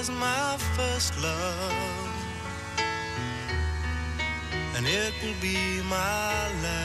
Was my first love, and it will be my last.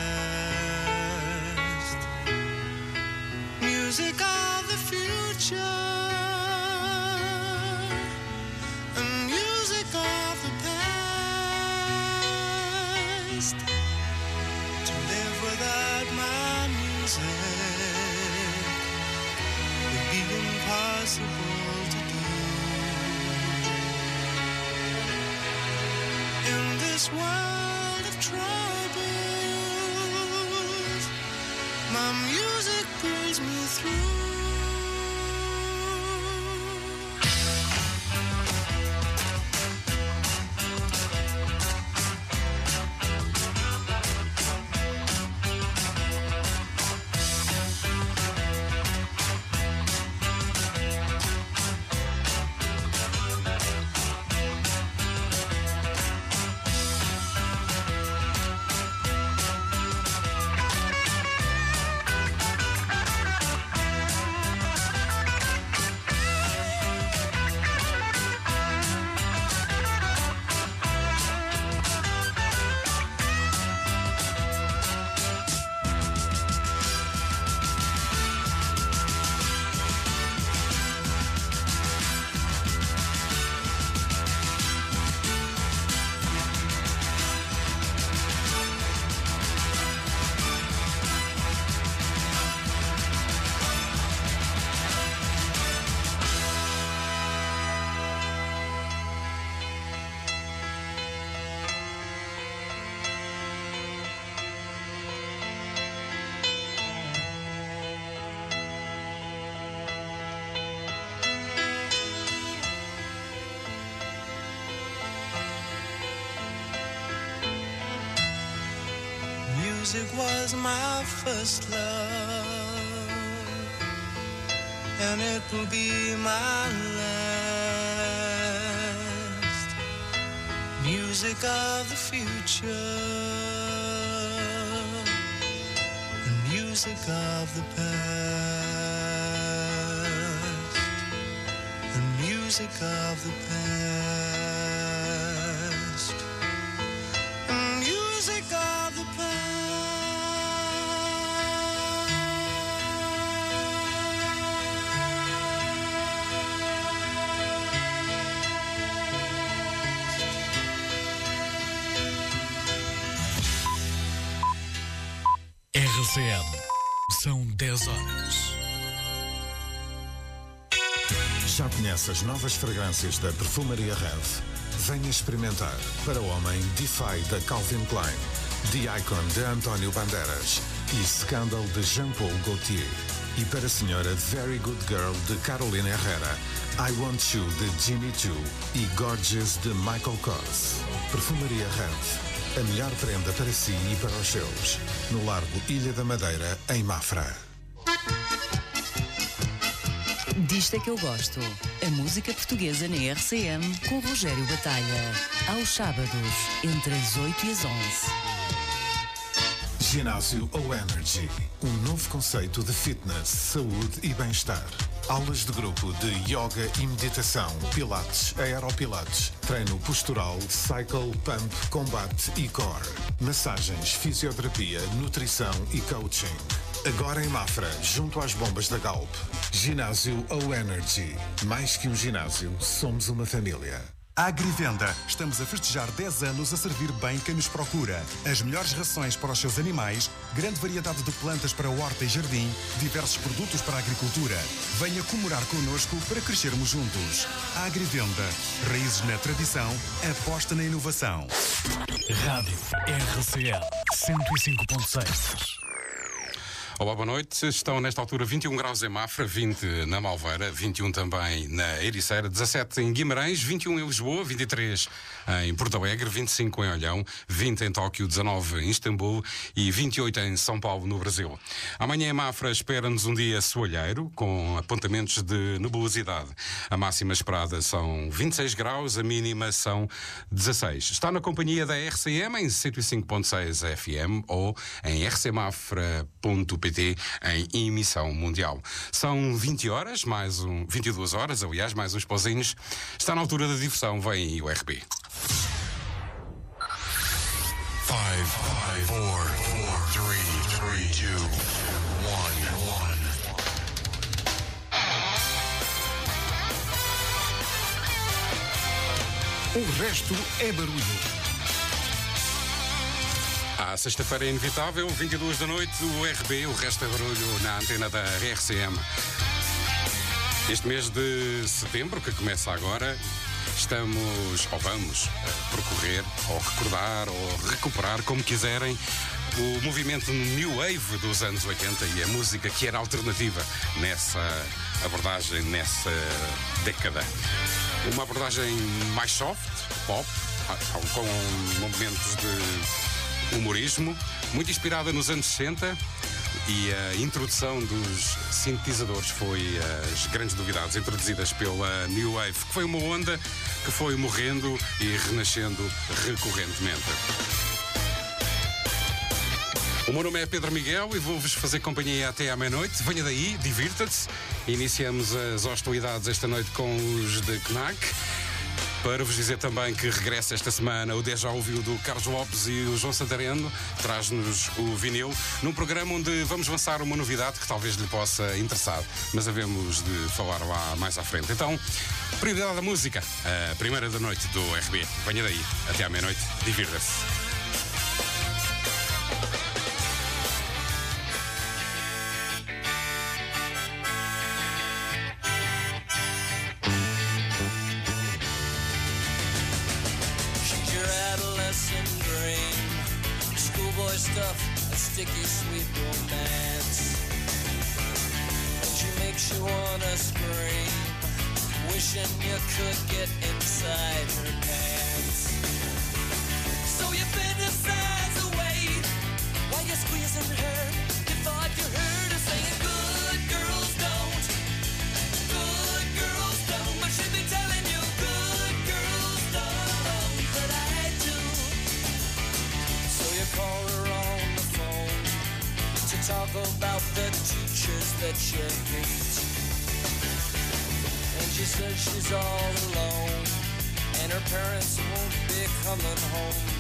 This world of troubles, my music pulls me through. Music was my first love, and it will be my last. Music of the future, and music of the past, and music of the past. RCM. São 10 horas. Já conhece as novas fragrâncias da Perfumaria Rev? Venha experimentar. Para o homem, Defy da Calvin Klein, The Icon de António Bandeiras e Scandal de Jean-Paul Gaultier. E para a senhora, Very Good Girl de Carolina Herrera, I Want You de Jimmy Choo e Gorgeous de Michael Kors. Perfumaria Rev. A melhor prenda para si e para os seus. No Largo Ilha da Madeira, em Mafra. Disto é que eu gosto. A música portuguesa na RCM com Rogério Batalha. Aos sábados, entre as 8 e as 11. Ginásio O Energy. Um novo conceito de fitness, saúde e bem-estar. Aulas de grupo de yoga e meditação, pilates, aeropilates, treino postural, cycle, pump, combate e core. Massagens, fisioterapia, nutrição e coaching. Agora em Mafra, junto às bombas da Galp. Ginásio O Energy. Mais que um ginásio, somos uma família. Agrivenda. Estamos a festejar 10 anos a servir bem quem nos procura. As melhores rações para os seus animais, grande variedade de plantas para horta e jardim, diversos produtos para a agricultura. Venha comemorar connosco para crescermos juntos. Agrivenda. Raízes na tradição, aposta na inovação. Rádio RCM 105.6. Olá, boa noite. Estão nesta altura 21 graus em Mafra, 20 na Malveira, 21 também na Ericeira, 17 em Guimarães, 21 em Lisboa, 23 em Porto Alegre, 25 em Olhão, 20 em Tóquio, 19 em Istambul e 28 em São Paulo, no Brasil. Amanhã em Mafra espera-nos um dia soalheiro, com apontamentos de nebulosidade. A máxima esperada são 26 graus, a mínima são 16. Está na companhia da RCM em 105.6 FM ou em rcmafra.pt em emissão mundial. São 20 horas, mais um, 22 horas, aliás, mais uns pauzinhos. Está na altura da diversão, vem o RB. Five, five, four, four, three, three, two, one, one. O resto é barulho. À sexta-feira é inevitável, 22 da noite, o RB, o resto é barulho na antena da RCM. Este mês de setembro, que começa agora, estamos, ou vamos, a percorrer, ou recordar, ou recuperar, como quiserem, o movimento New Wave dos anos 80 e a música que era alternativa nessa abordagem, nessa década. Uma abordagem mais soft, pop, com momentos de humorismo, muito inspirada nos anos 60 e a introdução dos sintetizadores foi as grandes novidades introduzidas pela New Wave, que foi uma onda que foi morrendo e renascendo recorrentemente. O meu nome é Pedro Miguel e vou-vos fazer companhia até à meia-noite. Venha daí, divirta-se. Iniciamos as hostilidades esta noite com os de Knack. Para vos dizer também que regressa esta semana o Deja Ouviu do Carlos Lopes e o João Santareno, traz-nos o vinil, num programa onde vamos lançar uma novidade que talvez lhe possa interessar, mas havemos de falar lá mais à frente. Então, prioridade da música, a primeira da noite do RB. Venha daí, até à meia-noite, divirta-se. Adolescent dream. Schoolboy stuff, a sticky sweet romance. And she makes you wanna scream, wishing you could get inside her pants. So you fantasize away while you're squeezing her. About the teachers that you hate. And she says she's all alone, and her parents won't be coming home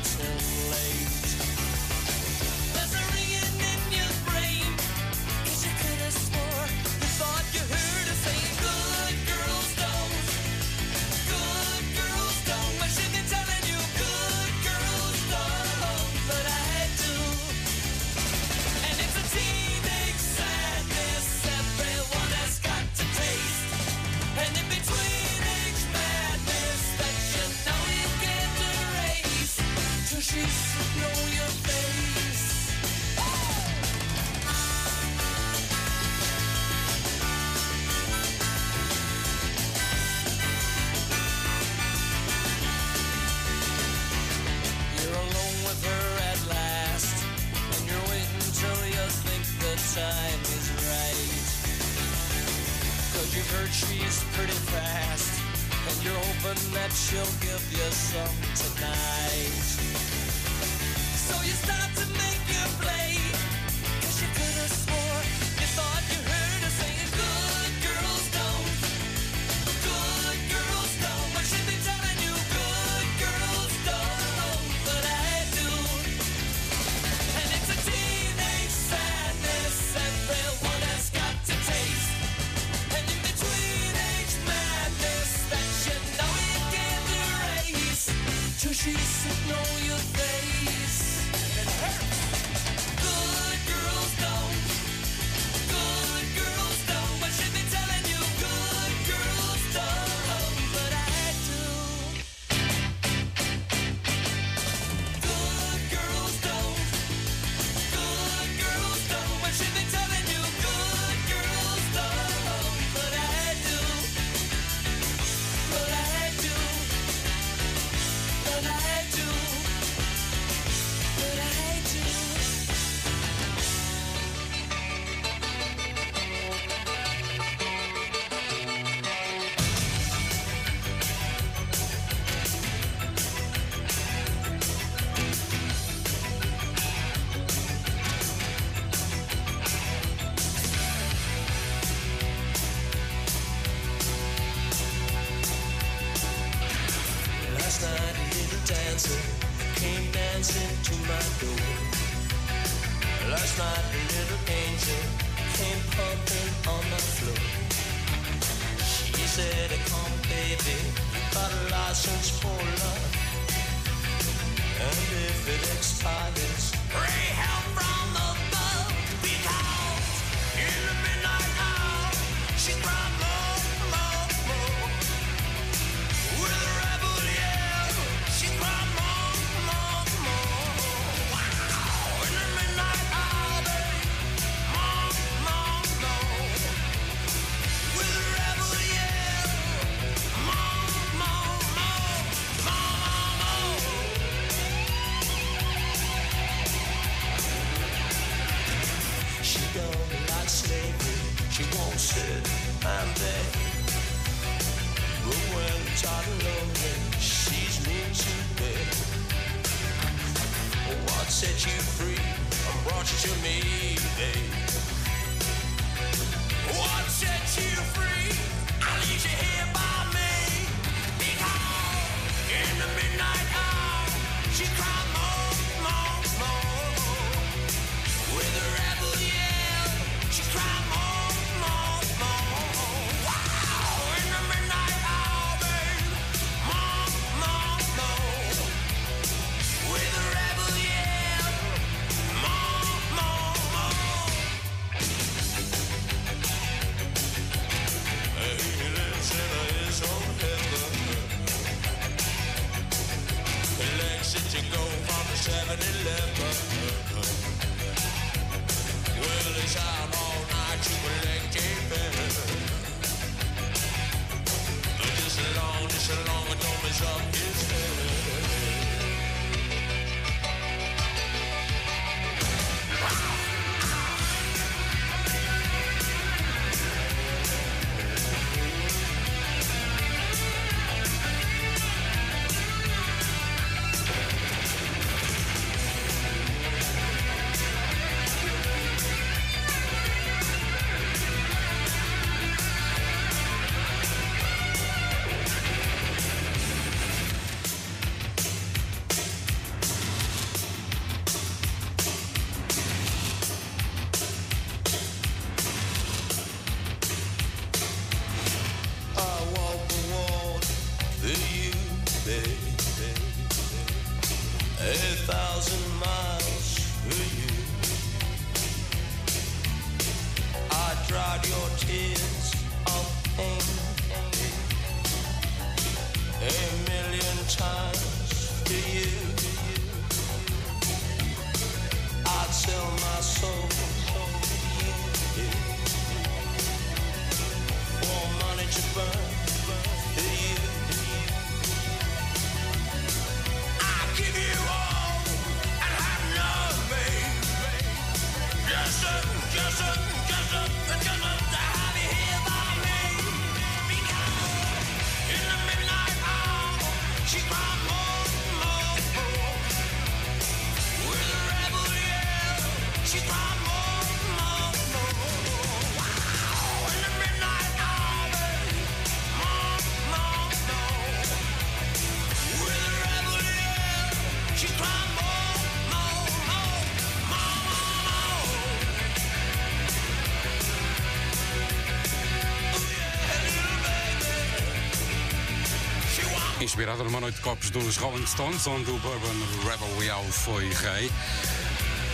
inspirada numa noite de copos dos Rolling Stones, onde o Bourbon Rebel Yell foi rei.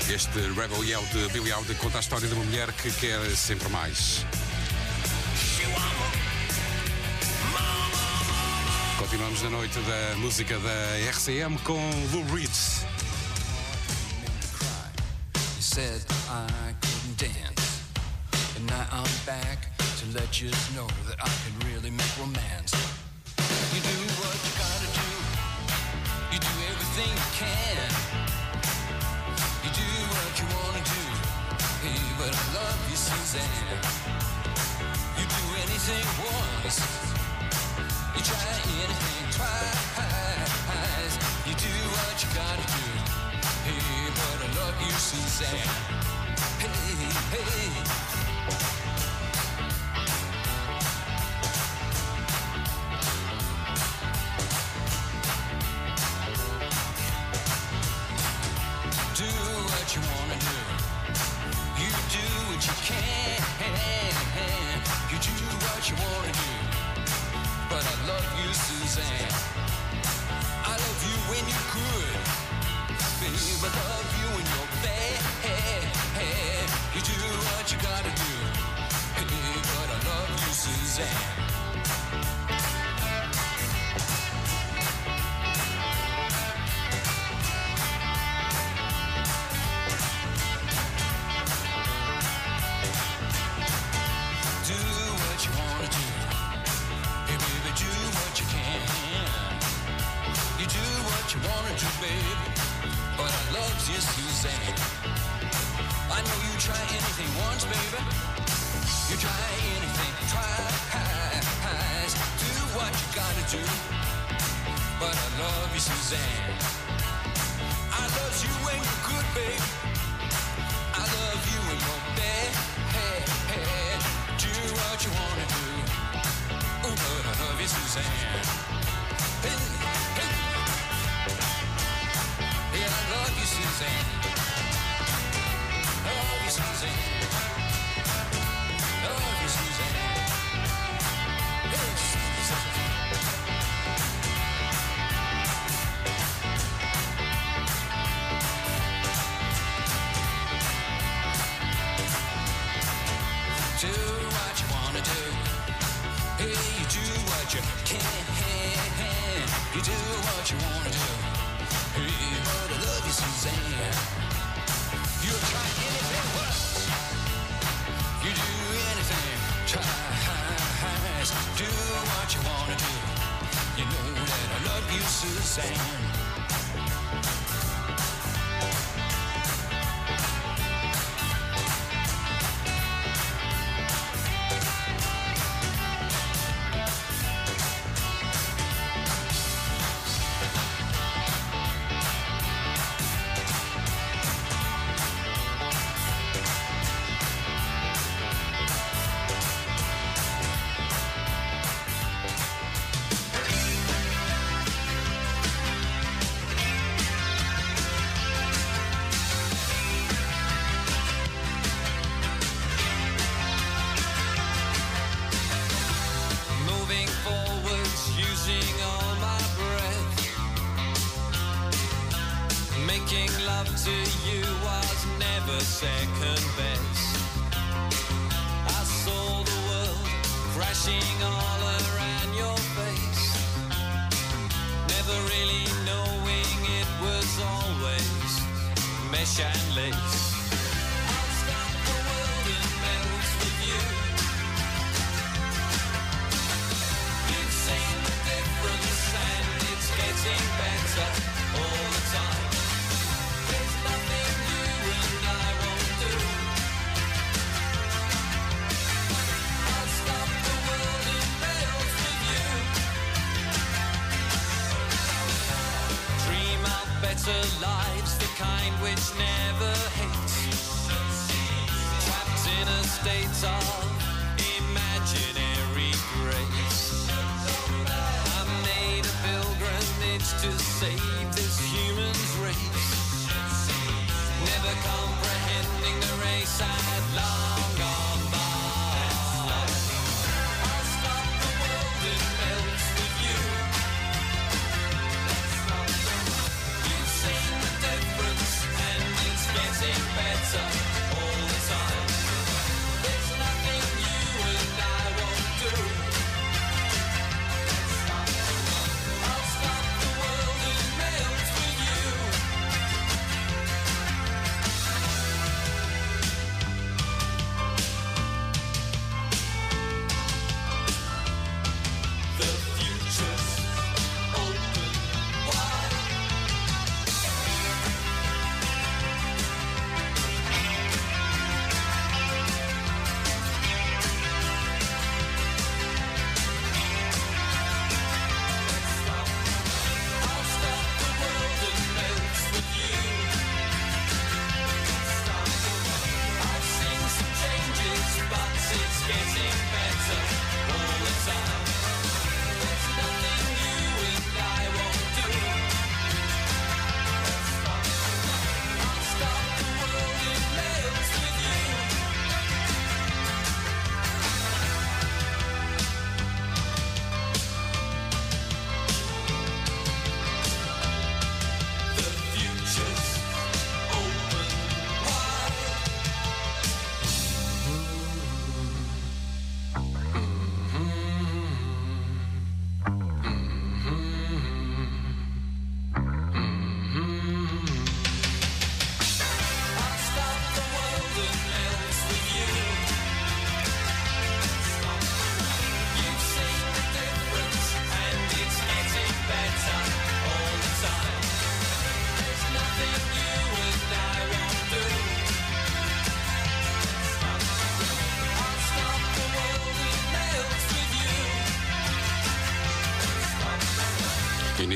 Este Rebel Yell de Billy Holiday conta a história de uma mulher que quer sempre mais. Continuamos na noite da música da RCM com Lou Reed. sand. You do anything once, you try anything twice. You do what you gotta do. Hey, but I love you, Suzanne. Hey, hey. To save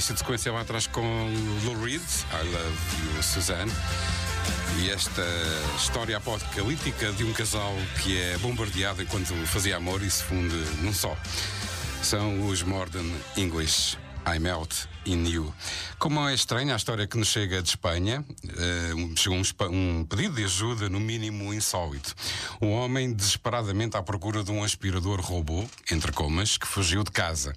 início de sequência lá atrás com Lou Reed, I Love You, Suzanne. E esta história apocalíptica de um casal que é bombardeado enquanto fazia amor e se funde num só. São os Modern English. I Melt in You. Como é estranha a história que nos chega de Espanha, uh, chegou um, um pedido de ajuda, no mínimo insólito. Um homem desesperadamente à procura de um aspirador robô, entre comas, que fugiu de casa.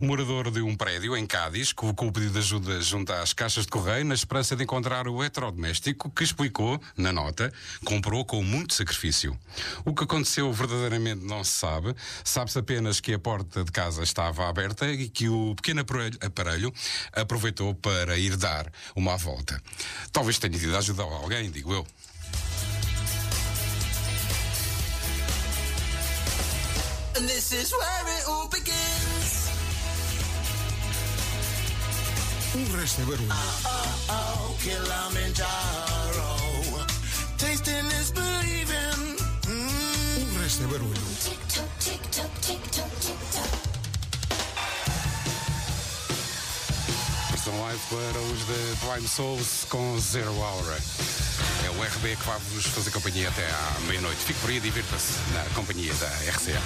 Um morador de um prédio em Cádiz colocou o pedido de ajuda junto às caixas de correio na esperança de encontrar o eletrodoméstico que explicou, na nota, comprou com muito sacrifício. O que aconteceu verdadeiramente não se sabe. Sabe-se apenas que a porta de casa estava aberta e que o pequeno aparelho aproveitou para ir dar uma volta. Talvez tenha tido a ajudar alguém, digo eu. And this is where it all begins. O resto é barulho. Oh, Kilimanjaro. Tasting is believing. Mm. O resto é barulho. Para os de Blind Souls com Zero Hour. É o RB que vai-vos fazer companhia até à meia-noite. Fique por aí divirta-se na companhia da RCA.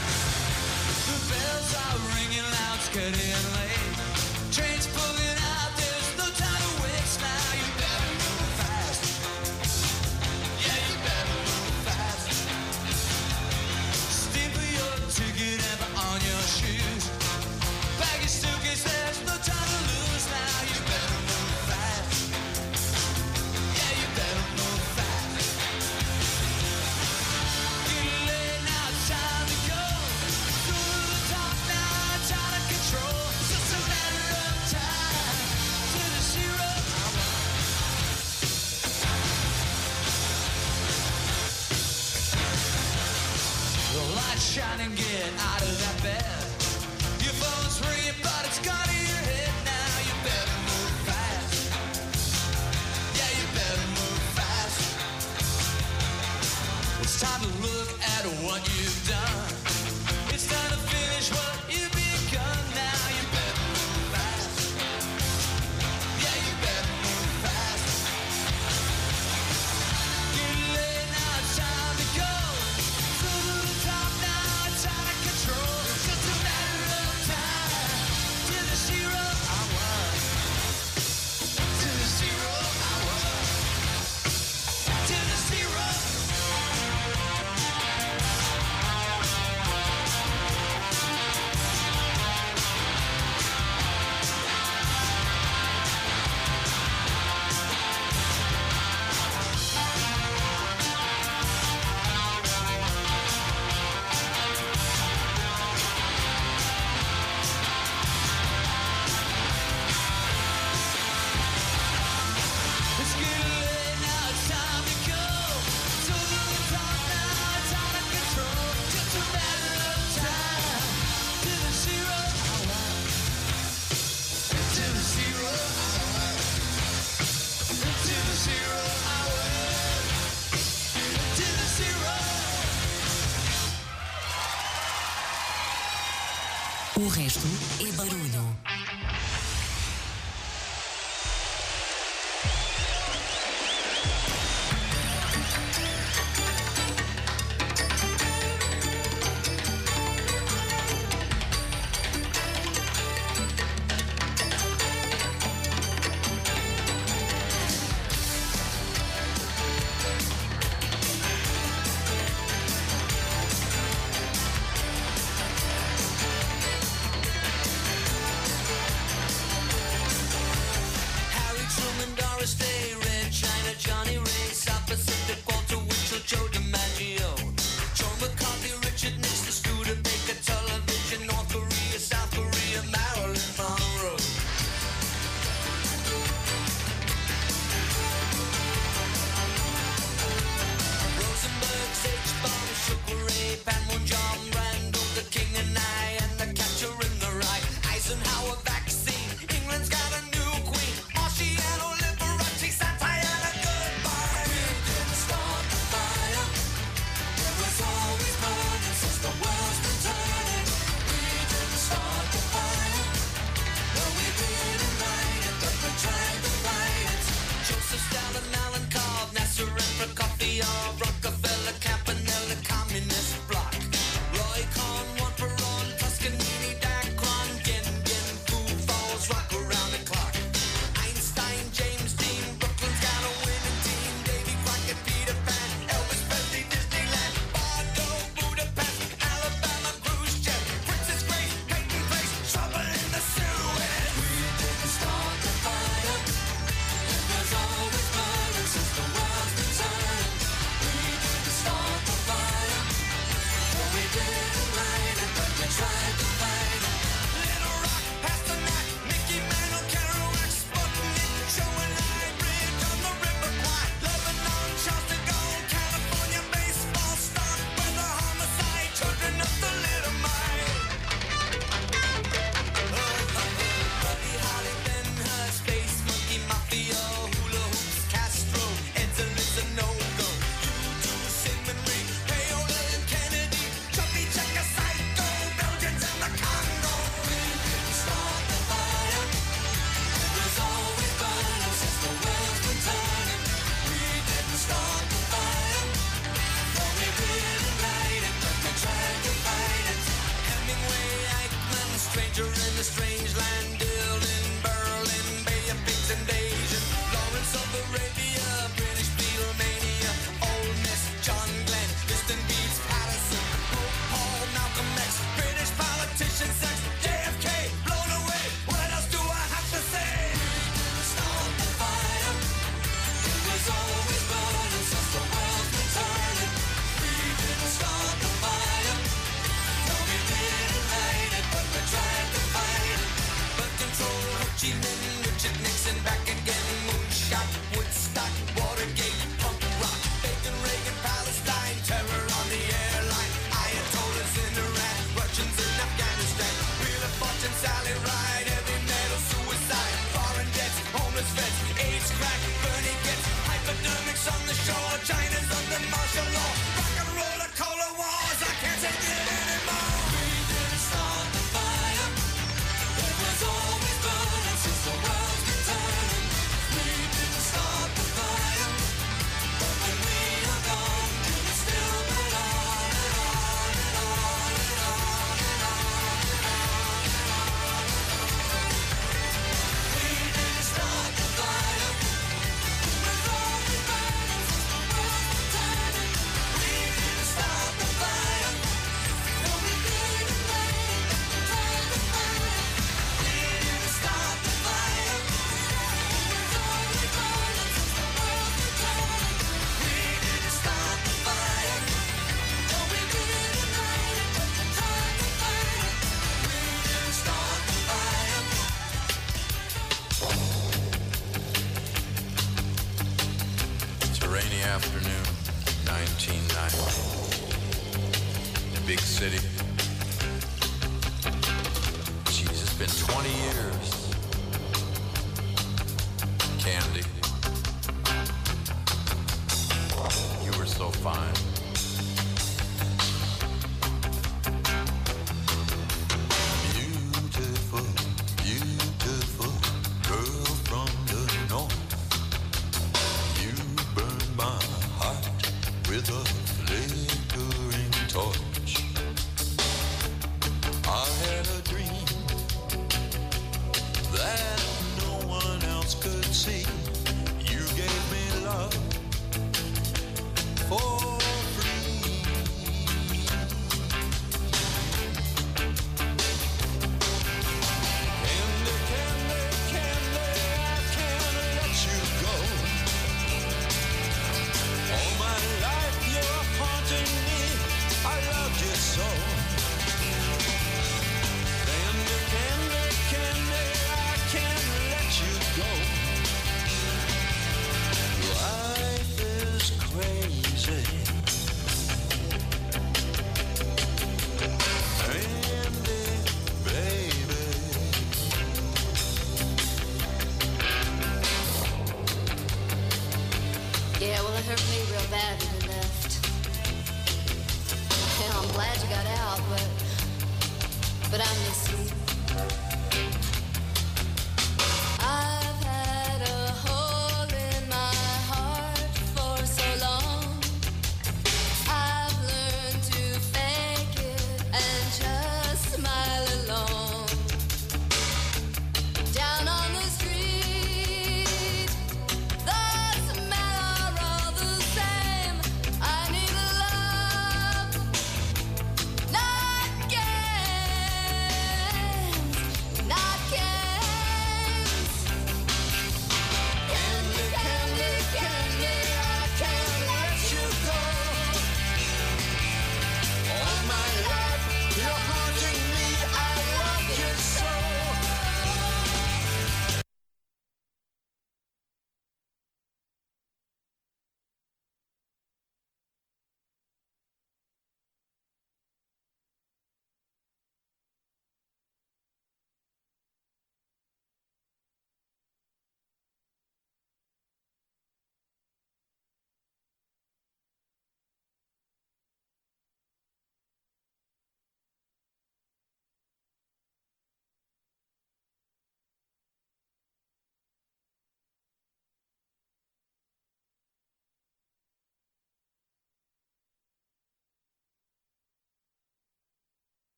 With a flickering torch.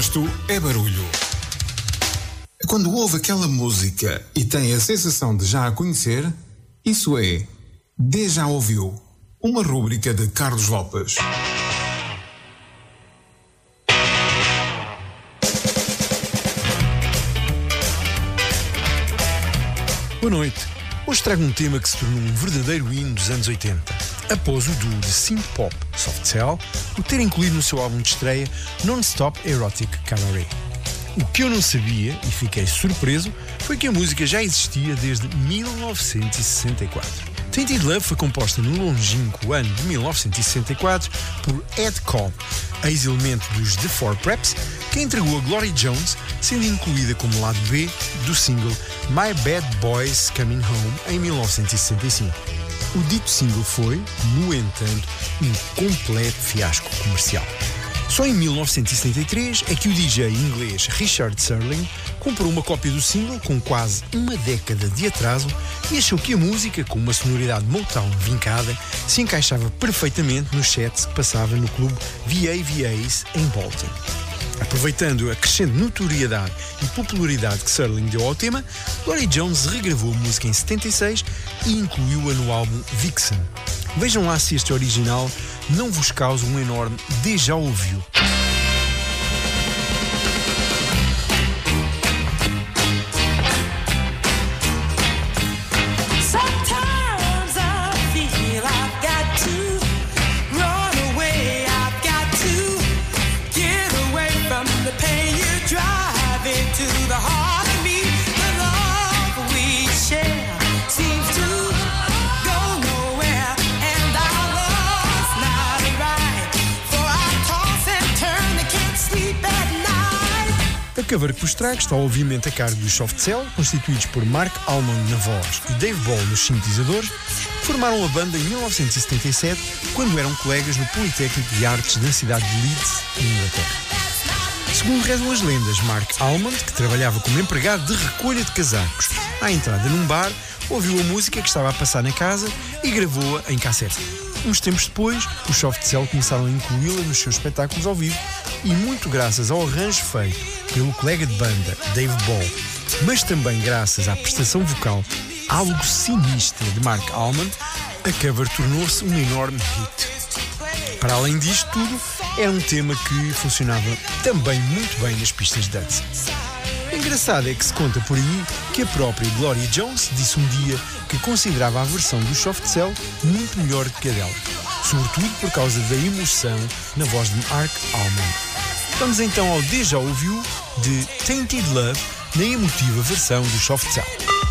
Resto é barulho. Quando ouve aquela música e tem a sensação de já a conhecer, isso é Deja Ouviu, uma rúbrica de Carlos Lopes. Boa noite. Hoje trago um tema que se tornou um verdadeiro hino dos anos 80. Após o duo de synth pop Soft Cell o ter incluído no seu álbum de estreia Non-Stop Erotic Cabaret. O que eu não sabia e fiquei surpreso foi que a música já existia desde 1964. Tainted Love foi composta no longínquo ano de 1964 por Ed Cobb, ex-elemento dos The Four Preps, que entregou a Glory Jones, sendo incluída como lado B do single My Bad Boys Coming Home em 1965. O dito single foi, no entanto, um completo fiasco comercial. Só em 1973 é que o DJ inglês Richard Serling comprou uma cópia do single com quase uma década de atraso e achou que a música, com uma sonoridade Motown vincada, se encaixava perfeitamente no set que passava no clube VAVAs em Bolton. Aproveitando a crescente notoriedade e popularidade que Serling deu ao tema, Glory Jones regravou a música em 76 e incluiu-a no álbum Vixen. Vejam lá se este original não vos causa um enorme déjà ouviu. Night. A cover que vos trago está obviamente a cargo dos Soft Cell, constituídos por Mark Almond na voz e Dave Ball nos sintetizadores, formaram a banda em 1977, quando eram colegas no Politécnico de Artes da cidade de Leeds, Inglaterra. Segundo rezam as lendas, Mark Almond, que trabalhava como empregado de recolha de casacos, à entrada num bar, ouviu a música que estava a passar na casa e gravou-a em cassete. Uns tempos depois, os Soft Cell começaram a incluí-la nos seus espetáculos ao vivo e muito graças ao arranjo feito pelo colega de banda, Dave Ball, mas também graças à prestação vocal algo sinistra de Mark Almond, a cover tornou-se um enorme hit. Para além disto tudo, era um tema que funcionava também muito bem nas pistas de dança. Engraçado é que se conta por aí que a própria Gloria Jones disse um dia que considerava a versão do Soft Cell muito melhor que a dela, sobretudo por causa da emoção na voz de Mark Almond. Vamos então ao Deja Ouviu de Tainted Love na emotiva versão do Soft Cell.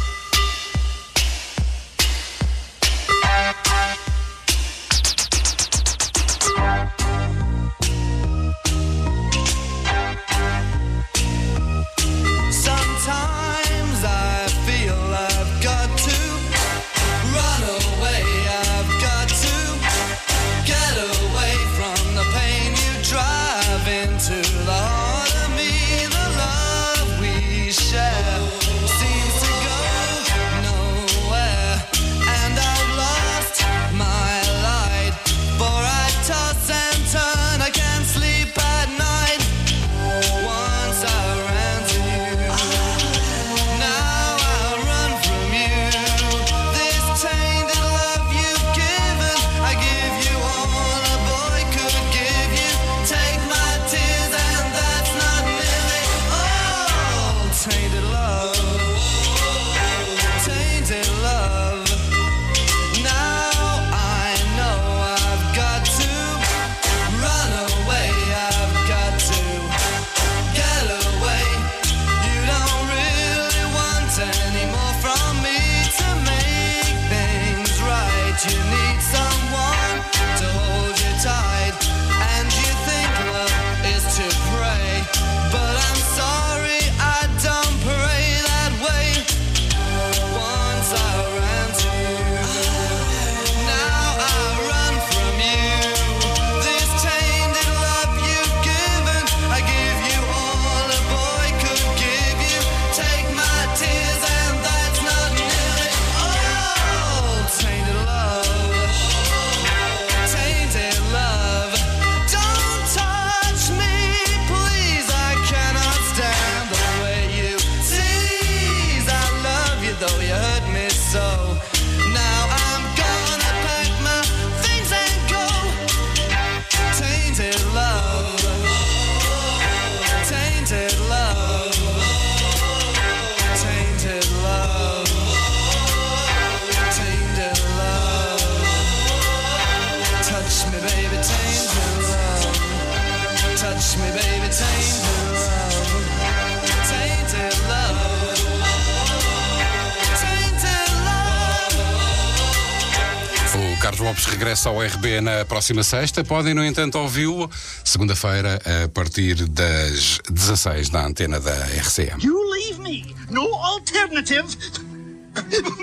regressa ao RB na próxima sexta. Podem, no entanto, ouvi-lo segunda-feira a partir das 16 na antena da RCM. You leave me no alternative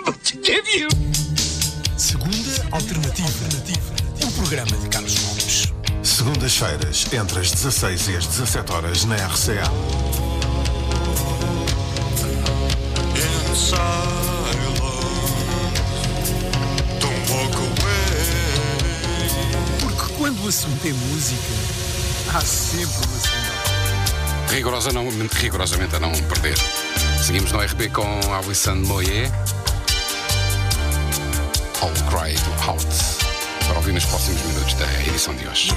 but to give you. Segunda alternativa. O programa de Carlos Lopes. Segundas-feiras, entre as 16 e as 17 horas na RCA. tem música. Há sempre uma segunda. Rigorosa não, rigorosamente a não perder. Seguimos no RB com Alison Moé, All Cry Out. Para ouvir nos próximos minutos da edição de hoje.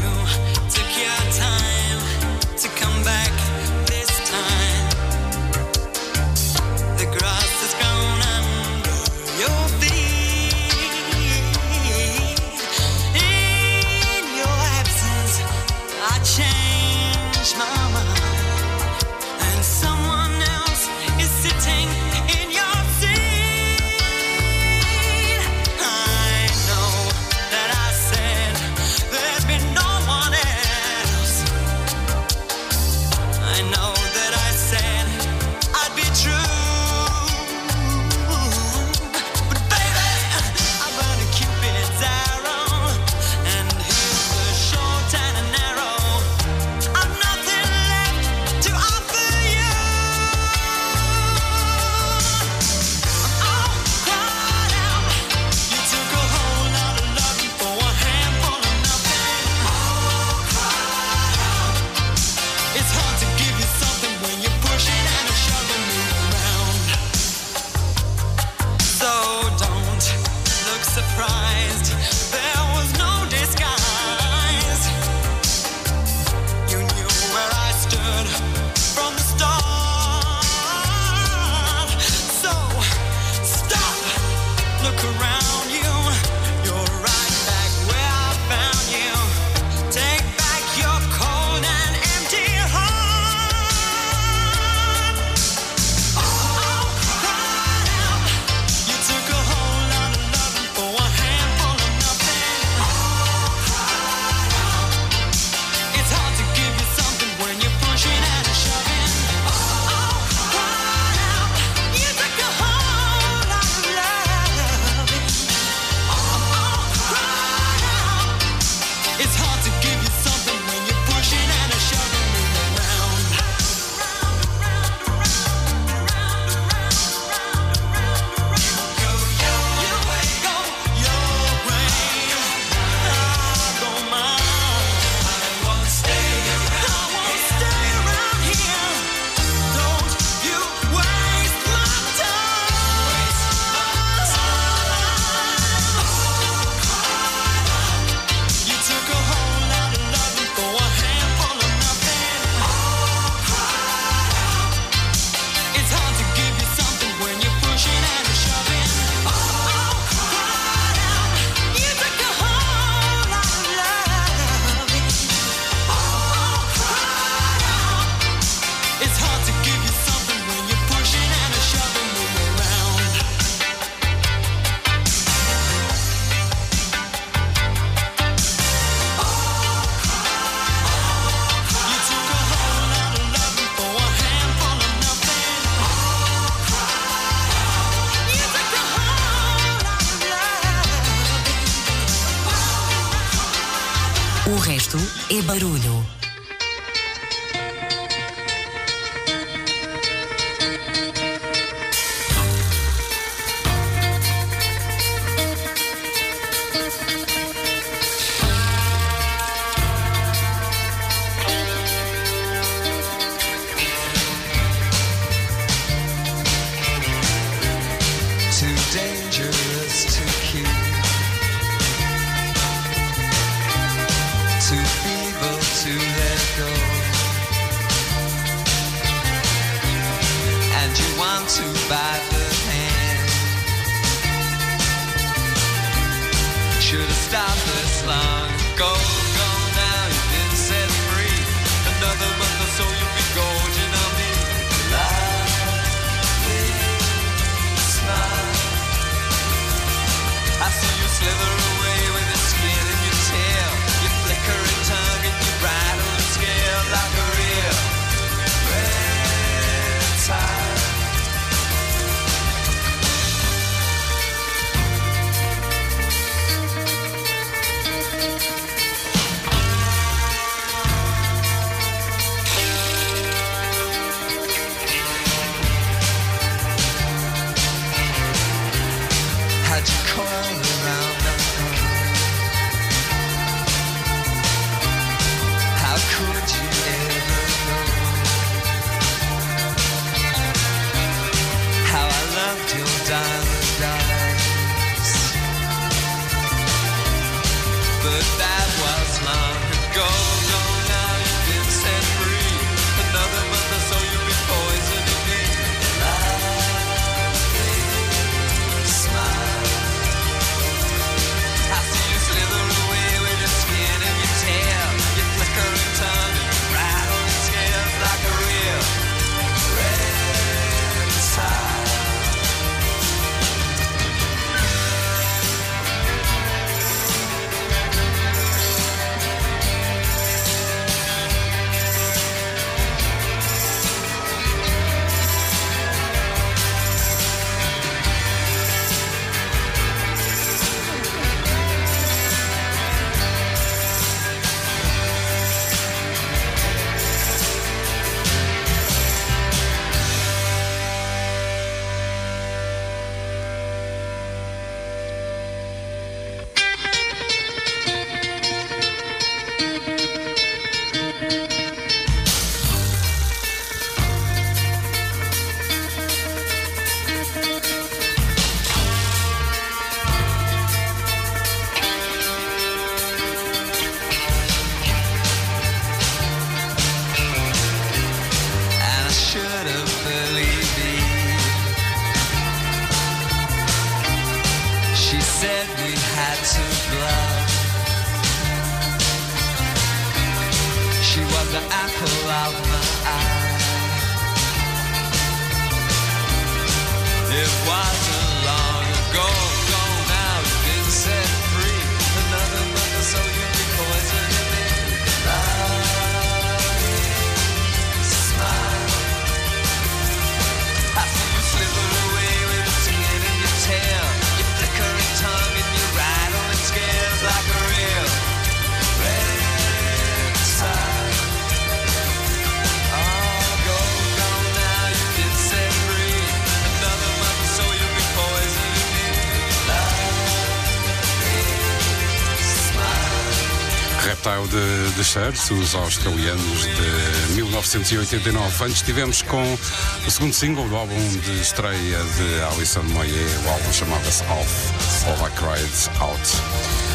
Search, os australianos de 1989. Antes estivemos com o segundo single do álbum de estreia de Alison Moyet. O álbum chamava-se Off, All I Cried Out.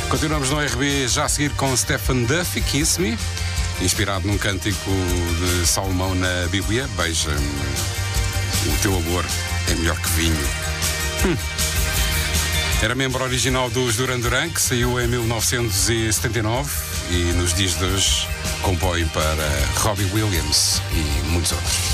Continuamos no RB, já a seguir com Stephen Duffy, Kiss Me, inspirado num cântico de Salomão na Bíblia. Beija-me, o teu amor é melhor que vinho. Hum. Era membro original dos Duran Duran, que saiu em 1979 e nos dias de hoje compõe para Robbie Williams e muitos outros.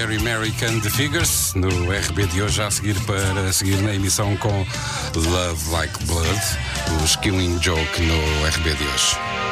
Gary American, The Figures, no RB de hoje, a seguir para seguir na emissão com Love Like Blood, os Killing Joke no RB de hoje.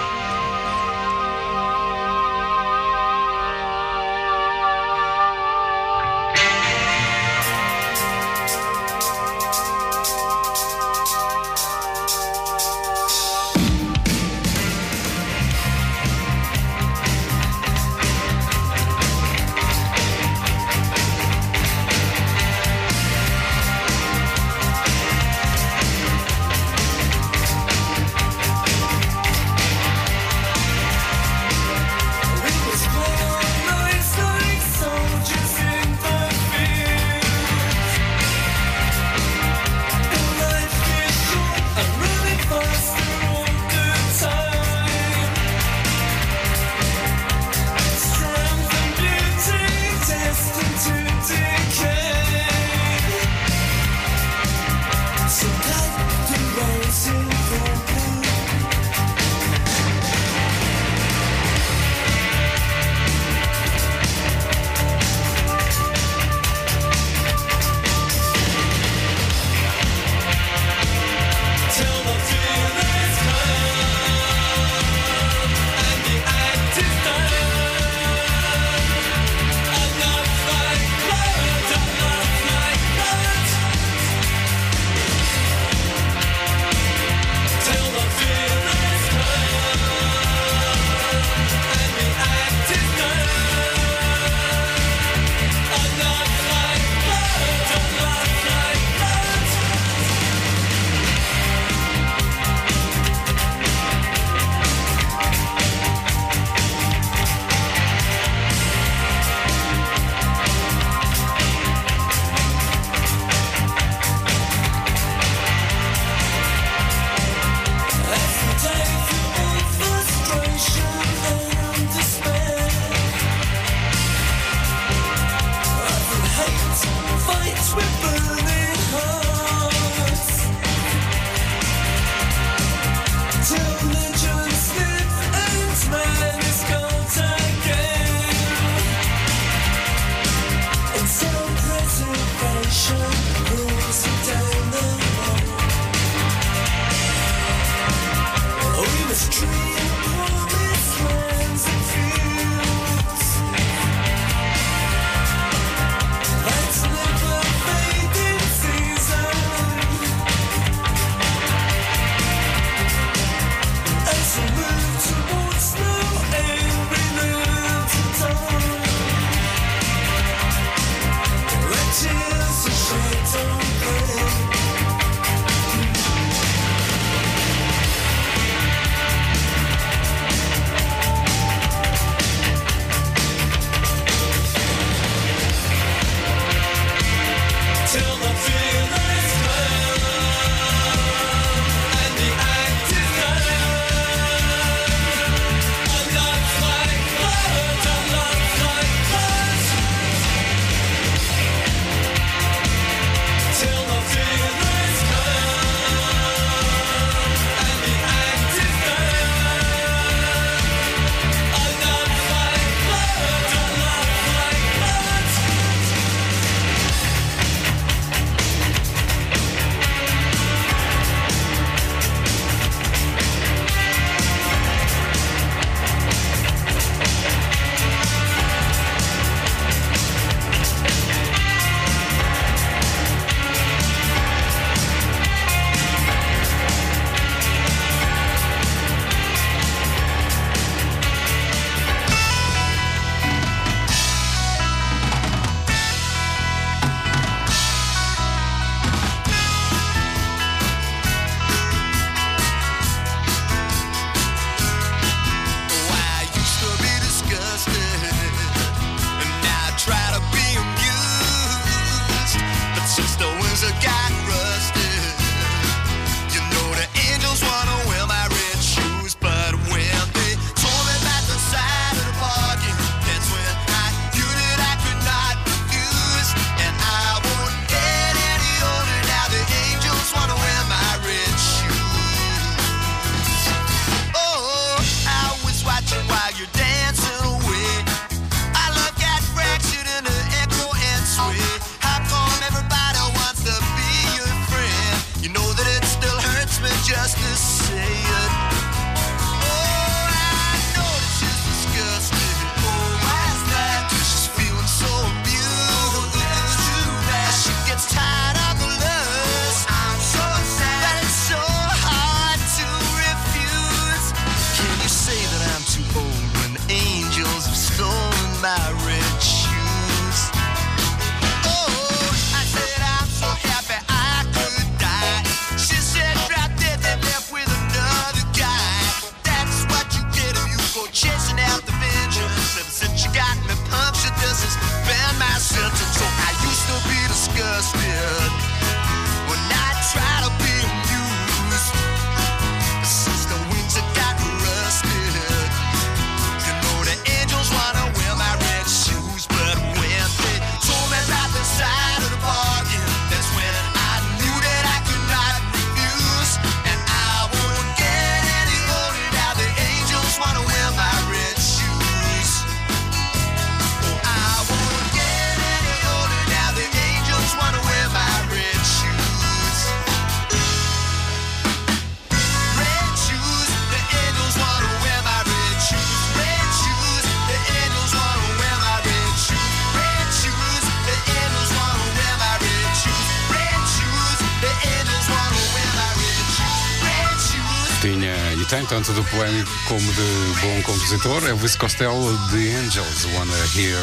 Tanto de polémico como de bom compositor. Elvis Costello, The Angels Wanna Hear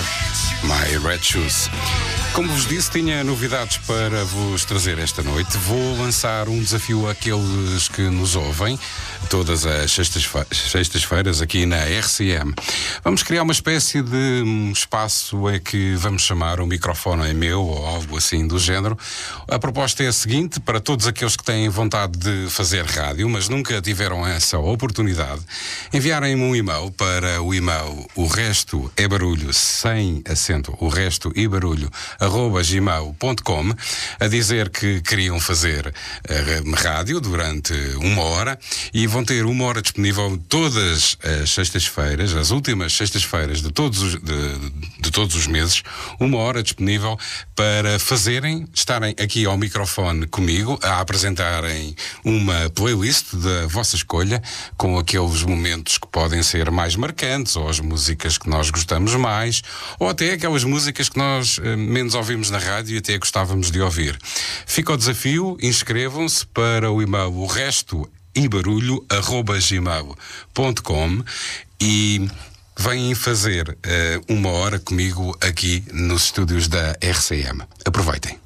My Red Shoes. Como vos disse, tinha novidades para vos trazer esta noite. Vou lançar um desafio àqueles que nos ouvem todas as sextas-fe- sextas-feiras aqui na RCM. Vamos criar uma espécie de hum, espaço em que vamos chamar o microfone é meu ou algo assim do género. A proposta é a seguinte: para todos aqueles que têm vontade de fazer rádio, mas nunca tiveram essa oportunidade, enviarem-me um e-mail para o e-mail o resto é barulho sem acento, o resto e barulho arroba gmail.com a dizer que queriam fazer eh, rádio durante uma hora e vão ter uma hora disponível todas as sextas-feiras, as últimas sextas-feiras de todos os, de, de todos os meses, uma hora disponível para fazerem, estarem aqui ao microfone comigo, a apresentarem uma playlist da vossa escolha, com aqueles momentos que podem ser mais marcantes, ou as músicas que nós gostamos mais, ou até aquelas músicas que nós eh, menos ouvimos na rádio e até gostávamos de ouvir. Fica o desafio, inscrevam-se para o e-mail o resto e barulho arroba gmail.com e vêm fazer eh, uma hora comigo aqui nos estúdios da RCM. Aproveitem.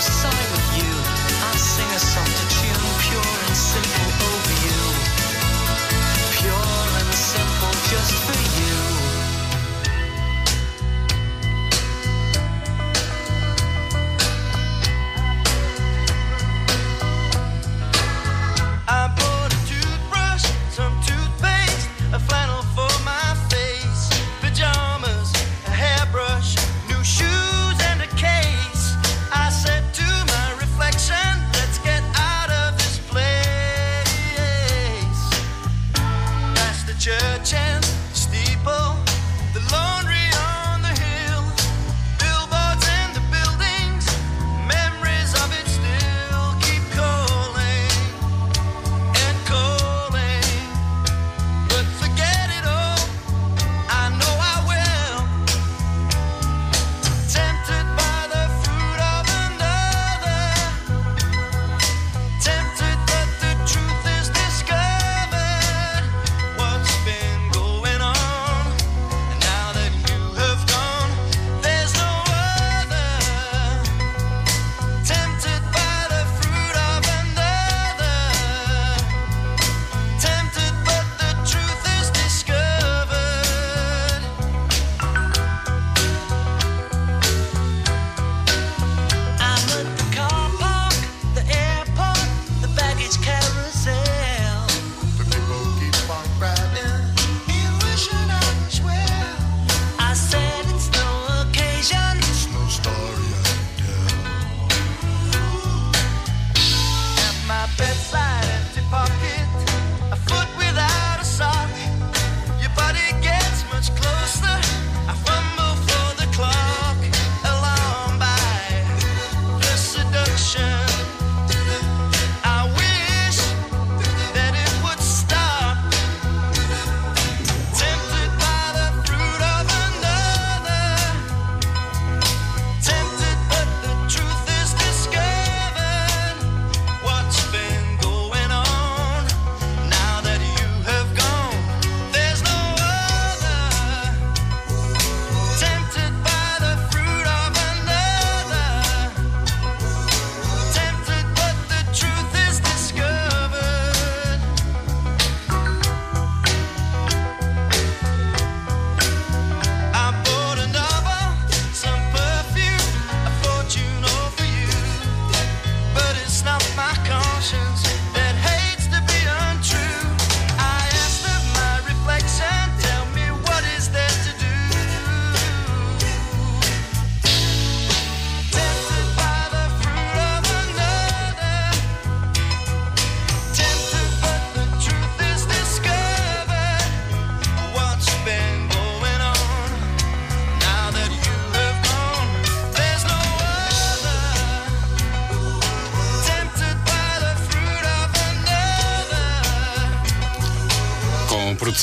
The sight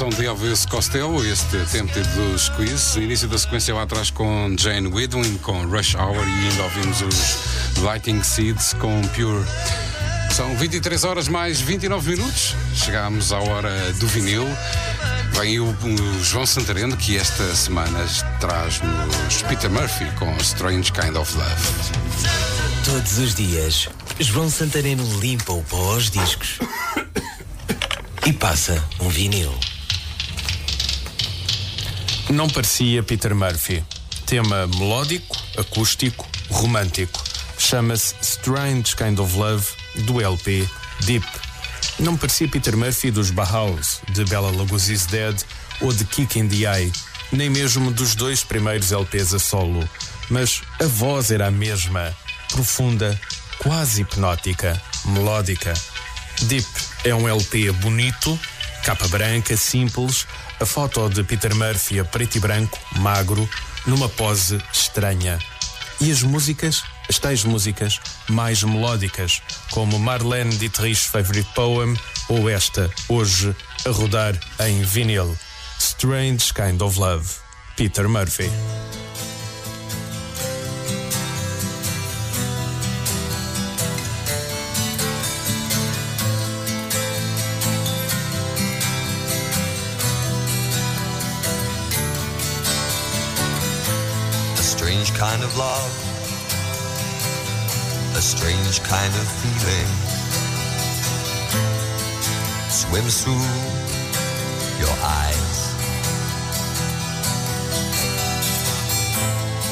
Produção de Elvis Costello, este tempo dos quiz. Início da sequência lá atrás com Jane Widwin, com Rush Hour e ainda ouvimos os Lighting Seeds com Pure. São 23 horas mais 29 minutos. Chegámos à hora do vinil. Vem o, o João Santareno, que esta semana traz-nos Peter Murphy com Strange Kind of Love. Todos os dias, João Santareno limpa o pó aos discos e passa um vinil. Não parecia Peter Murphy. Tema melódico, acústico, romântico. Chama-se Strange Kind of Love, do LP Deep. Não parecia Peter Murphy dos Bauhaus, de Bella Lugosi's Dead ou de Kick in the Eye, nem mesmo dos dois primeiros LPs a solo. Mas a voz era a mesma, profunda, quase hipnótica, melódica. Deep é um LP bonito, capa branca, simples, a foto de Peter Murphy a preto e branco, magro, numa pose estranha. E as músicas, as tais músicas mais melódicas, como Marlene Dietrich's Favorite Poem ou esta, hoje, a rodar em vinil. Strange Kind of Love, Peter Murphy. Kind of love, a strange kind of feeling swims through your eyes.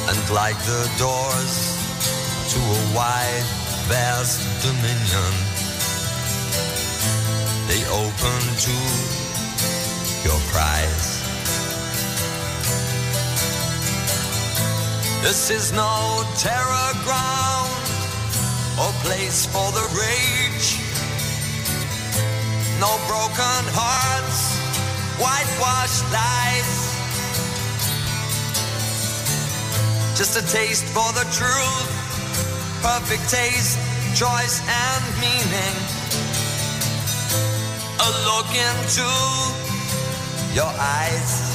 And like the doors to a wide, vast dominion, they open to your cries. This is no terror ground or place for the rage. No broken hearts, whitewashed lies. Just a taste for the truth, perfect taste, choice, and meaning. A look into your eyes.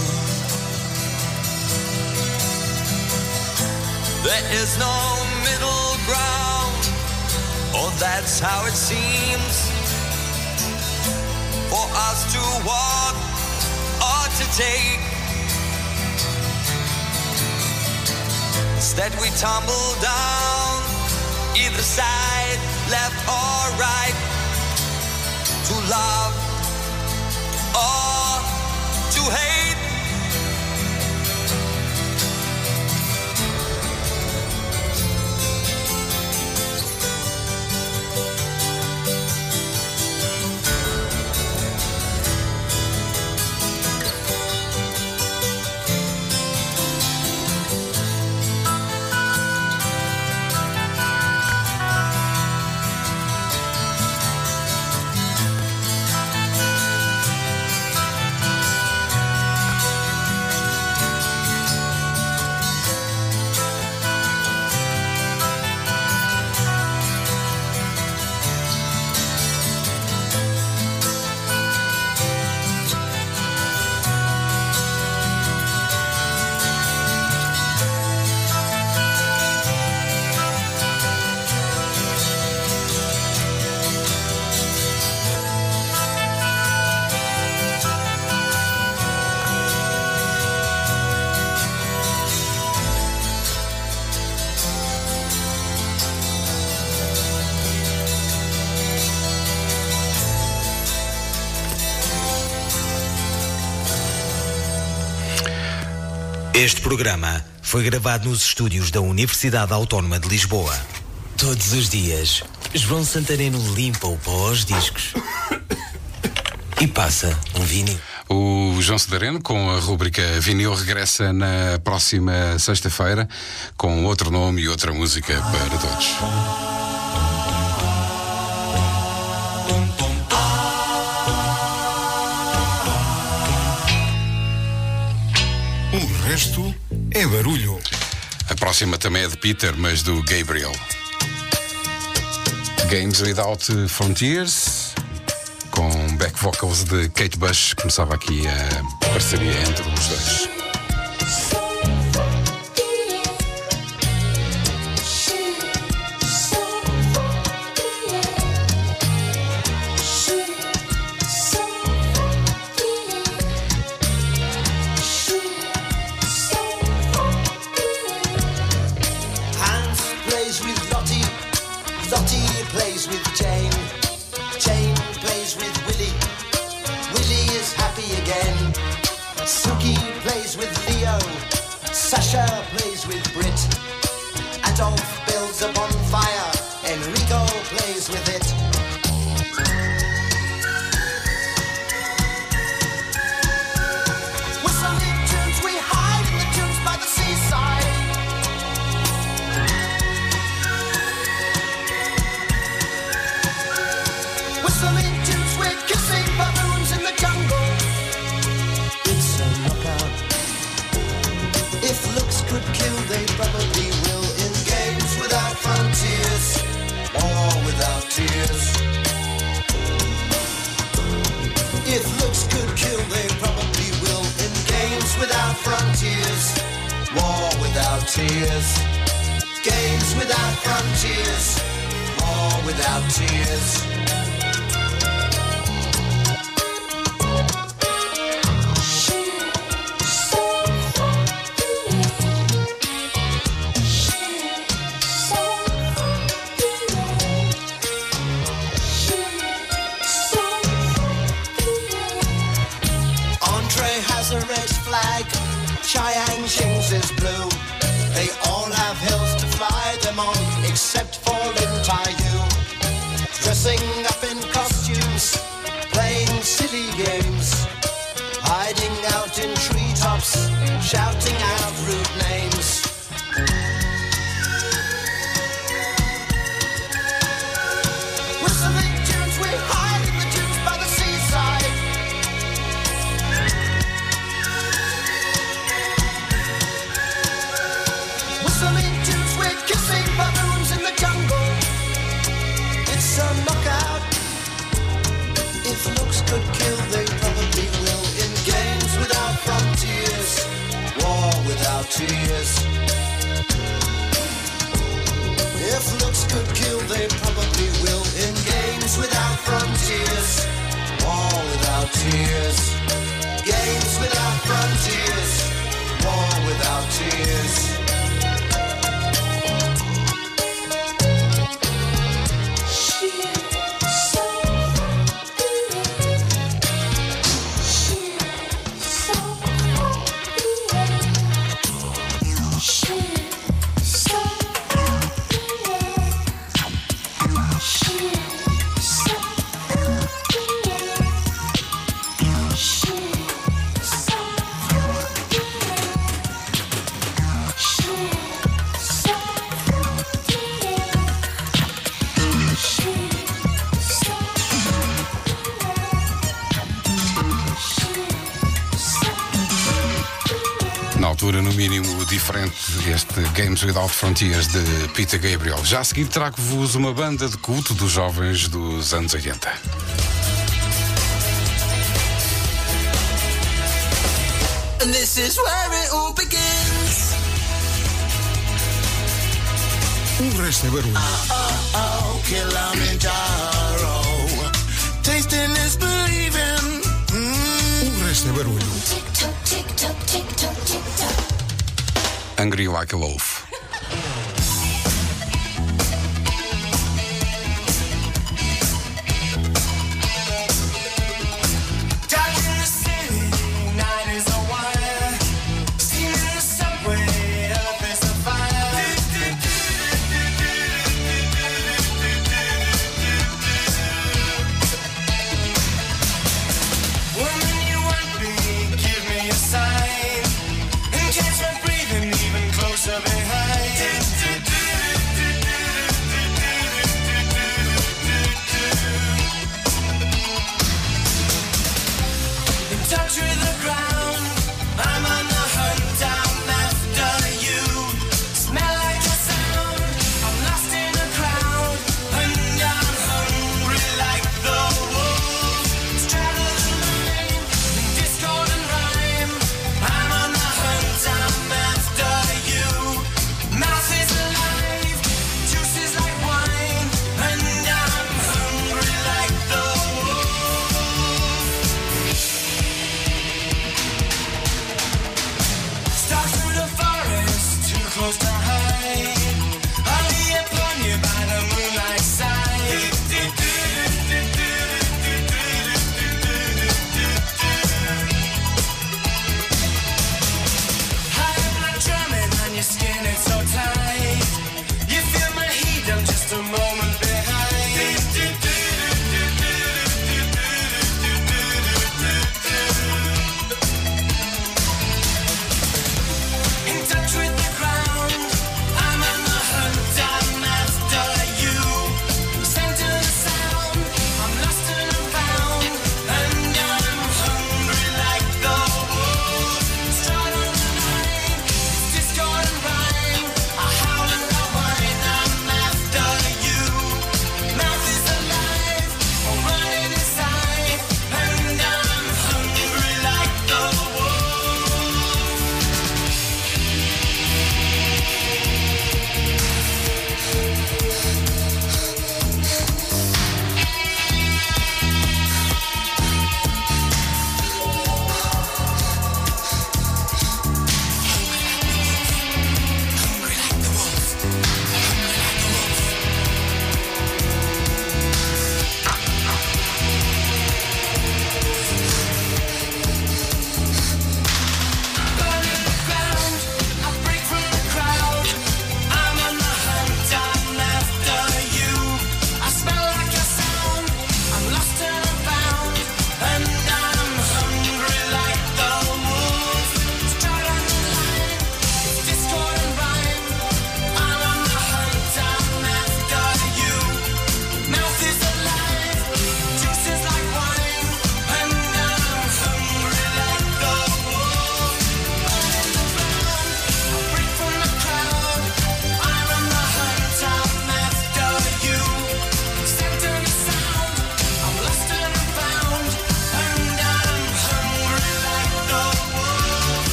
There is no middle ground, or that's how it seems. For us to walk or to take. Instead, we tumble down, either side, left or right, to love or to hate. Este programa foi gravado nos estúdios da Universidade Autónoma de Lisboa. Todos os dias, João Santareno limpa o pó aos discos e passa um vinil. O João Cedareno, com a rubrica Vinil, regressa na próxima sexta-feira com outro nome e outra música para todos. Resto é barulho. A próxima também é de Peter, mas do Gabriel. Games Without Frontiers, com back vocals de Kate Bush. Começava aqui a parceria entre os dois. Tears. If looks could kill, they probably will. In games without frontiers, war without tears. Games Without Frontiers de Peter Gabriel. Já a seguir trago-vos uma banda de culto dos jovens dos anos 80. And this is where it all begins. O resto é barulho. Oh, oh, Kilimanjaro. Tasting is believing. O resto é barulho. Hungry Like a Loaf. Dark in the city, night is a wire.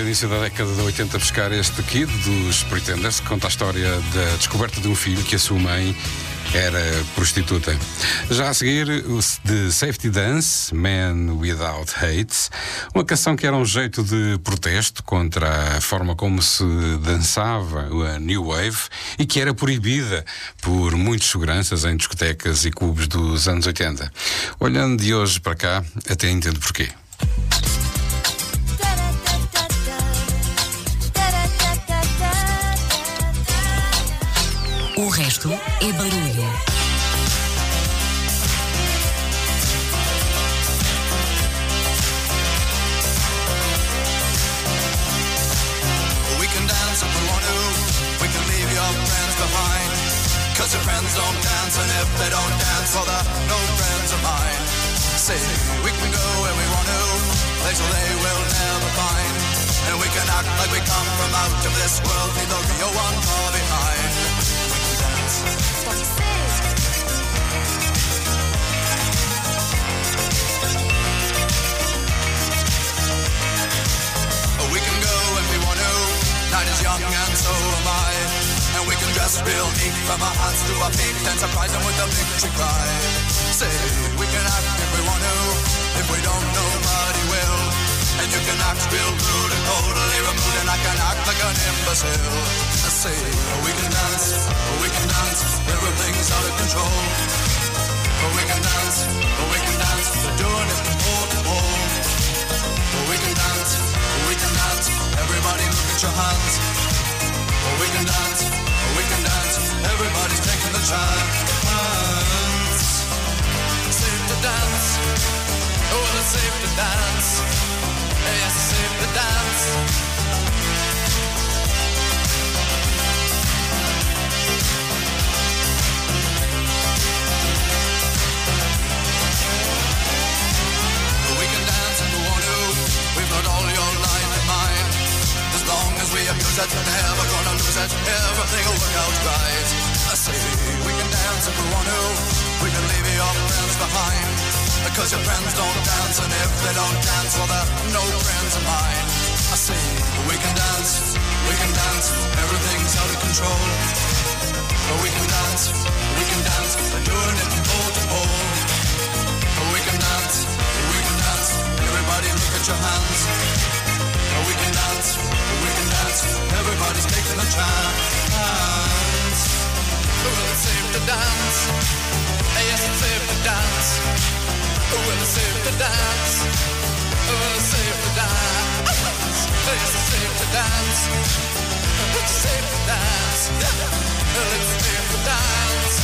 Ao início da década de 80 buscar este Kid dos Pretenders, que conta a história da descoberta de um filho que a sua mãe era prostituta. Já a seguir, o de Safety Dance, Man Without Hate, uma canção que era um jeito de protesto contra a forma como se dançava a New Wave e que era proibida por muitos seguranças em discotecas e clubes dos anos 80. Olhando de hoje para cá, até entendo porquê. O resto é barulho. We can dance if we want to. We can leave your friends behind. Cause your friends don't dance, and if they don't dance, well, they're no friends of mine. Say, we can go where we want to, places they will never find. And we can act like we come from out of this world, leave the real one far behind. Real from our to our feet and surprise them with a victory cry. Say, we can act if we want to. If we don't, nobody will. And you can act real rude and totally removed, and I can act like an imbecile. I say, we can dance, we can dance, everything's out of control. We can dance, we can dance, we're doing it from pole to pole. We can dance, we can dance, everybody look at your hands. We can dance, we can dance, everybody's taking the chance. Safe to dance, oh, it's safe to dance. We can dance if we want to. We've got all your life As long as we Never gonna lose Everything will work out right. I say we can dance if we want to. We can leave friends behind. Because your friends don't dance, and if they don't dance, well, they're no friends of mine. I say we can dance, we can dance. Everything's out of control. We can dance, we can dance. We're doing it from pole to pole. We can dance, we can dance. Everybody look at your hands. We can dance, we can dance. Everybody's taking a chance. Well, it's safe to dance. Yes, it's safe to dance. Well, it's safe to dance. Well, it's safe to dance. Yes, it's safe to dance. It's safe to dance. Well, it's safe to dance.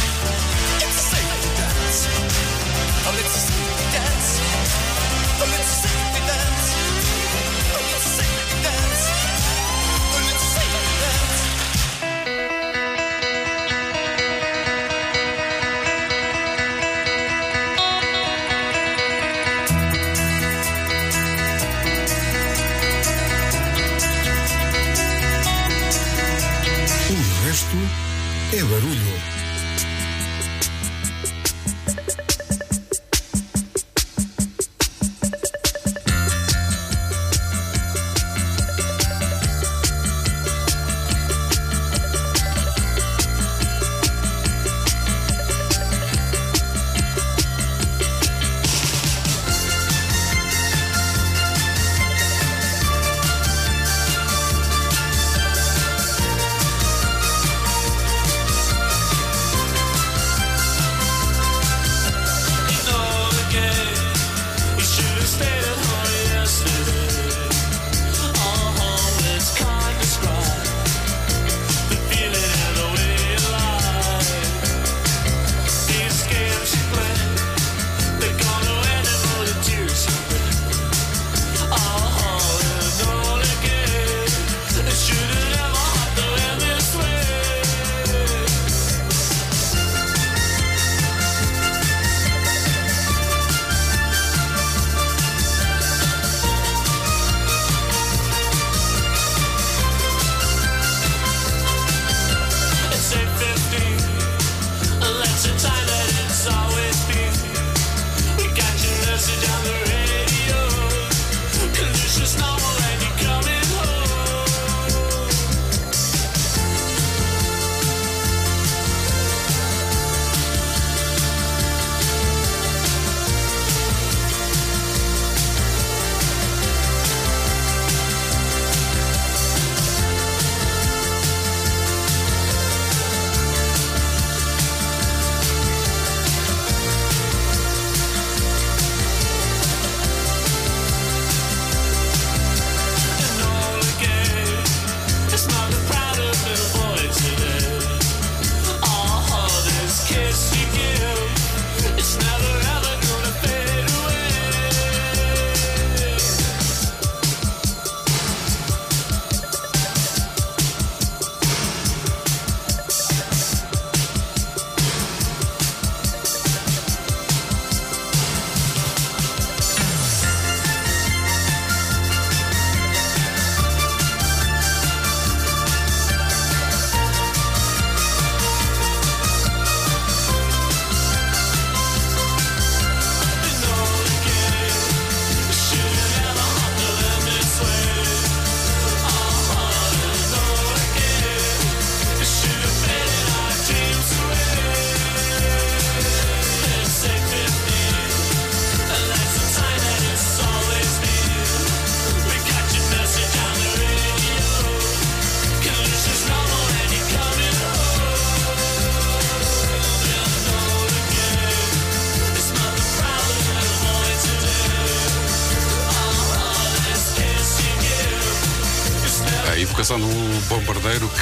It's safe to dance. Oh, it's safe to dance. Oh, it's safe to dance. O resto é barulho.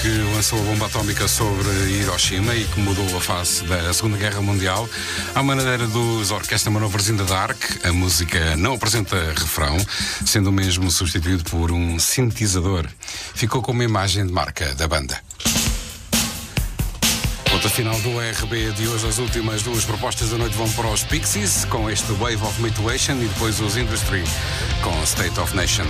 Que lançou a bomba atómica sobre Hiroshima e que mudou a face da Segunda Guerra Mundial. À maneira dos Orquestra Manovers in the Dark, a música não apresenta refrão, sendo mesmo substituído por um sintetizador. Ficou como imagem de marca da banda. Ponto final do RB de hoje. As últimas duas propostas da noite vão para os Pixies, com este Wave of Mutation, e depois os Industry, com State of Nation.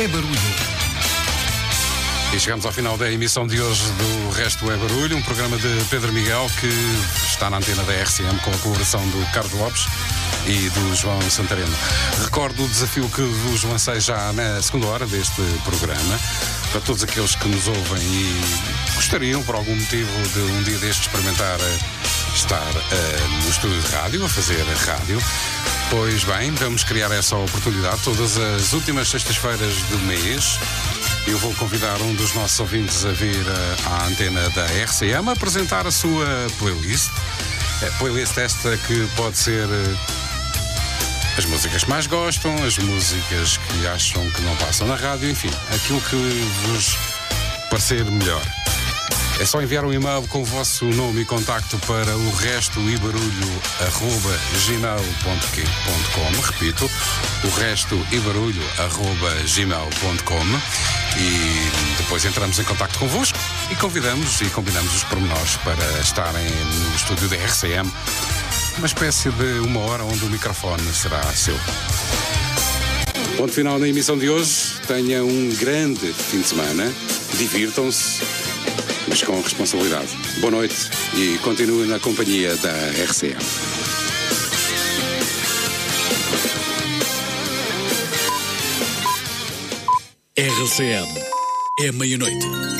É barulho. E chegamos ao final da emissão de hoje do Resto é Barulho, um programa de Pedro Miguel que está na antena da RCM com a colaboração do Carlos Lopes e do João Santareno. Recordo o desafio que vos lancei já na segunda hora deste programa, para todos aqueles que nos ouvem e gostariam, por algum motivo, de um dia destes experimentar eh, estar eh, no estúdio de rádio, a fazer rádio. Pois bem, vamos criar essa oportunidade todas as últimas sextas-feiras do mês. Eu vou convidar um dos nossos ouvintes a vir eh, à antena da RCM a apresentar a sua playlist. É, playlist esta que pode ser eh, as músicas que mais gostam, as músicas que acham que não passam na rádio, enfim, aquilo que vos parecer melhor. É só enviar um e-mail com o vosso nome e contacto para o resto e barulho arroba gmail.com. Repito, o resto e barulho arroba gmail.com e depois entramos em contacto convosco e convidamos e combinamos os pormenores para estarem no estúdio da RCM. Uma espécie de uma hora onde o microfone será seu. Ponto final na emissão de hoje. Tenha um grande fim de semana. Divirtam-se, mas com responsabilidade. Boa noite e continue na companhia da RCM. RCM. É meia-noite.